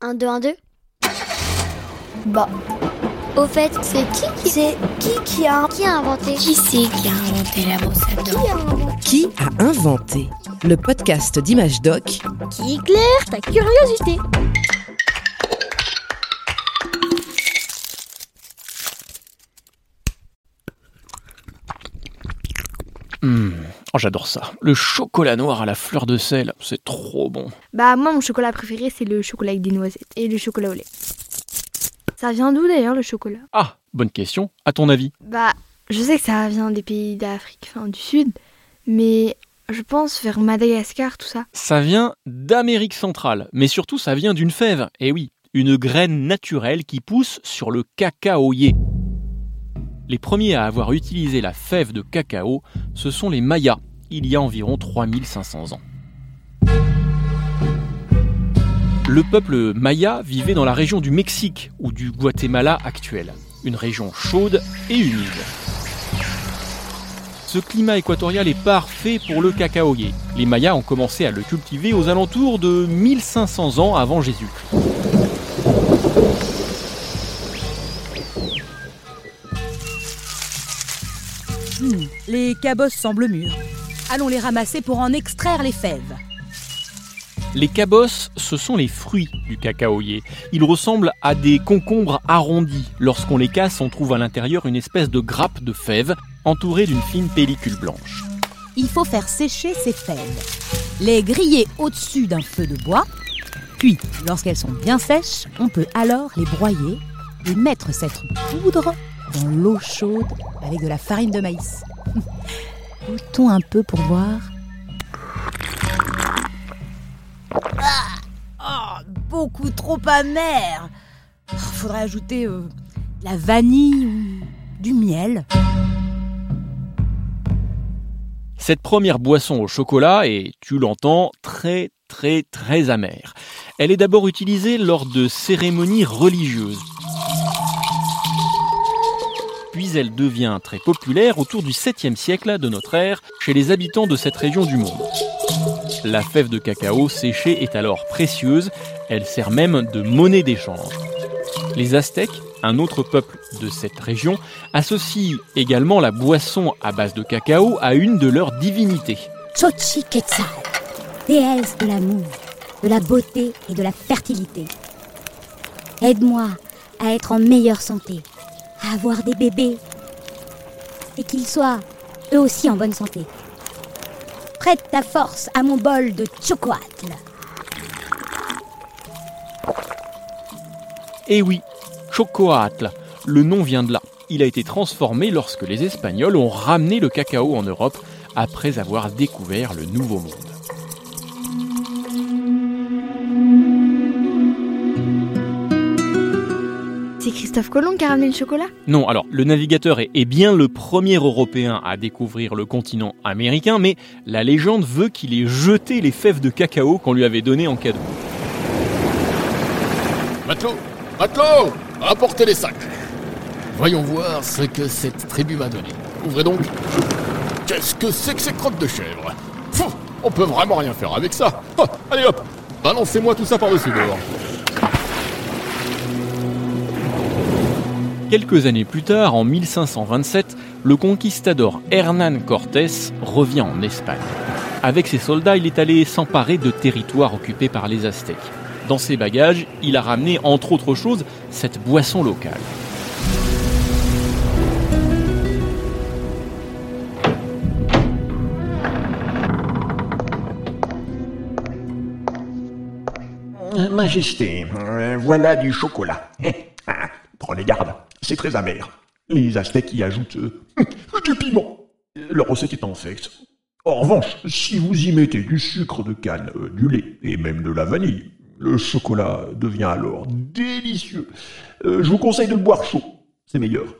1, 2, 1, 2 Bah, Au fait, c'est qui qui c'est qui qui a qui a inventé? Qui c'est qui a inventé la brosse à qui dents a inventé? Qui a inventé Le podcast d'Image Doc? Qui éclaire ta curiosité? Mmh. Oh, j'adore ça. Le chocolat noir à la fleur de sel, c'est trop bon. Bah moi mon chocolat préféré c'est le chocolat avec des noisettes et le chocolat au lait. Ça vient d'où d'ailleurs le chocolat? Ah, bonne question. À ton avis? Bah je sais que ça vient des pays d'Afrique, enfin du sud, mais je pense vers Madagascar tout ça. Ça vient d'Amérique centrale, mais surtout ça vient d'une fève. Eh oui, une graine naturelle qui pousse sur le cacaoyer. Les premiers à avoir utilisé la fève de cacao, ce sont les Mayas, il y a environ 3500 ans. Le peuple maya vivait dans la région du Mexique ou du Guatemala actuel, une région chaude et humide. Ce climat équatorial est parfait pour le cacaoyer. Les Mayas ont commencé à le cultiver aux alentours de 1500 ans avant Jésus. Hmm, les cabosses semblent mûres. Allons les ramasser pour en extraire les fèves. Les cabosses, ce sont les fruits du cacaoyer. Ils ressemblent à des concombres arrondis. Lorsqu'on les casse, on trouve à l'intérieur une espèce de grappe de fèves entourée d'une fine pellicule blanche. Il faut faire sécher ces fèves, les griller au-dessus d'un feu de bois, puis, lorsqu'elles sont bien sèches, on peut alors les broyer et mettre cette poudre dans l'eau chaude avec de la farine de maïs. Goûtons un peu pour voir. Ah, beaucoup trop amer. Oh, Faudrait ajouter euh, de la vanille ou du miel. Cette première boisson au chocolat est, tu l'entends, très très très amère. Elle est d'abord utilisée lors de cérémonies religieuses. Elle devient très populaire autour du 7e siècle de notre ère chez les habitants de cette région du monde. La fève de cacao séchée est alors précieuse, elle sert même de monnaie d'échange. Les Aztèques, un autre peuple de cette région, associent également la boisson à base de cacao à une de leurs divinités. Xochiquetzal, déesse de l'amour, de la beauté et de la fertilité. Aide-moi à être en meilleure santé, à avoir des bébés et qu'ils soient eux aussi en bonne santé. Prête ta force à mon bol de chocoatl. Eh oui, Chocoatl, le nom vient de là. Il a été transformé lorsque les Espagnols ont ramené le cacao en Europe après avoir découvert le Nouveau Monde. Christophe Colomb qui a ramené le chocolat Non, alors le navigateur est, est bien le premier Européen à découvrir le continent américain, mais la légende veut qu'il ait jeté les fèves de cacao qu'on lui avait données en cadeau. Matelot Matelot Apportez les sacs Voyons voir ce que cette tribu m'a donné. Ouvrez donc. Qu'est-ce que c'est que ces crottes de chèvre? Pfff, On peut vraiment rien faire avec ça Ah, Allez hop Balancez-moi tout ça par-dessus bord. Quelques années plus tard, en 1527, le conquistador Hernán Cortés revient en Espagne. Avec ses soldats, il est allé s'emparer de territoires occupés par les Aztèques. Dans ses bagages, il a ramené, entre autres choses, cette boisson locale. Euh, Majesté, euh, voilà du chocolat. Ah, Prenez garde, c'est très amer. Les Aztèques y ajoutent euh, du piment. Leur recette est infecte. En revanche, si vous y mettez du sucre de canne, euh, du lait et même de la vanille, le chocolat devient alors délicieux. Euh, je vous conseille de le boire chaud, c'est meilleur.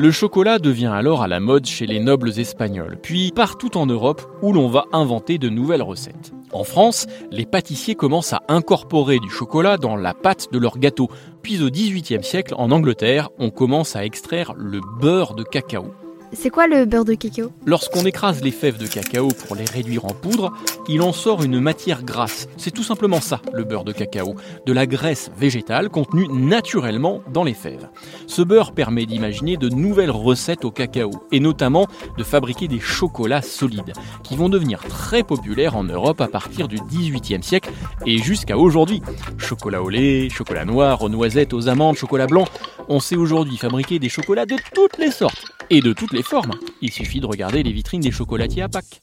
Le chocolat devient alors à la mode chez les nobles espagnols, puis partout en Europe où l'on va inventer de nouvelles recettes. En France, les pâtissiers commencent à incorporer du chocolat dans la pâte de leurs gâteaux, puis au XVIIIe siècle, en Angleterre, on commence à extraire le beurre de cacao. C'est quoi le beurre de cacao? Lorsqu'on écrase les fèves de cacao pour les réduire en poudre, il en sort une matière grasse. C'est tout simplement ça, le beurre de cacao. De la graisse végétale contenue naturellement dans les fèves. Ce beurre permet d'imaginer de nouvelles recettes au cacao, et notamment de fabriquer des chocolats solides, qui vont devenir très populaires en Europe à partir du XVIIIe siècle et jusqu'à aujourd'hui. Chocolat au lait, chocolat noir, aux noisettes, aux amandes, chocolat blanc. On sait aujourd'hui fabriquer des chocolats de toutes les sortes et de toutes les formes. Il suffit de regarder les vitrines des chocolatiers à Pâques.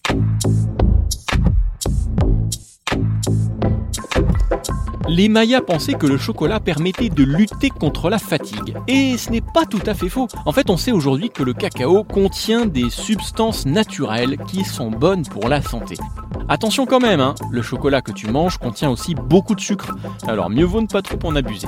Les Mayas pensaient que le chocolat permettait de lutter contre la fatigue. Et ce n'est pas tout à fait faux. En fait, on sait aujourd'hui que le cacao contient des substances naturelles qui sont bonnes pour la santé. Attention quand même, hein, le chocolat que tu manges contient aussi beaucoup de sucre. Alors mieux vaut ne pas trop en abuser.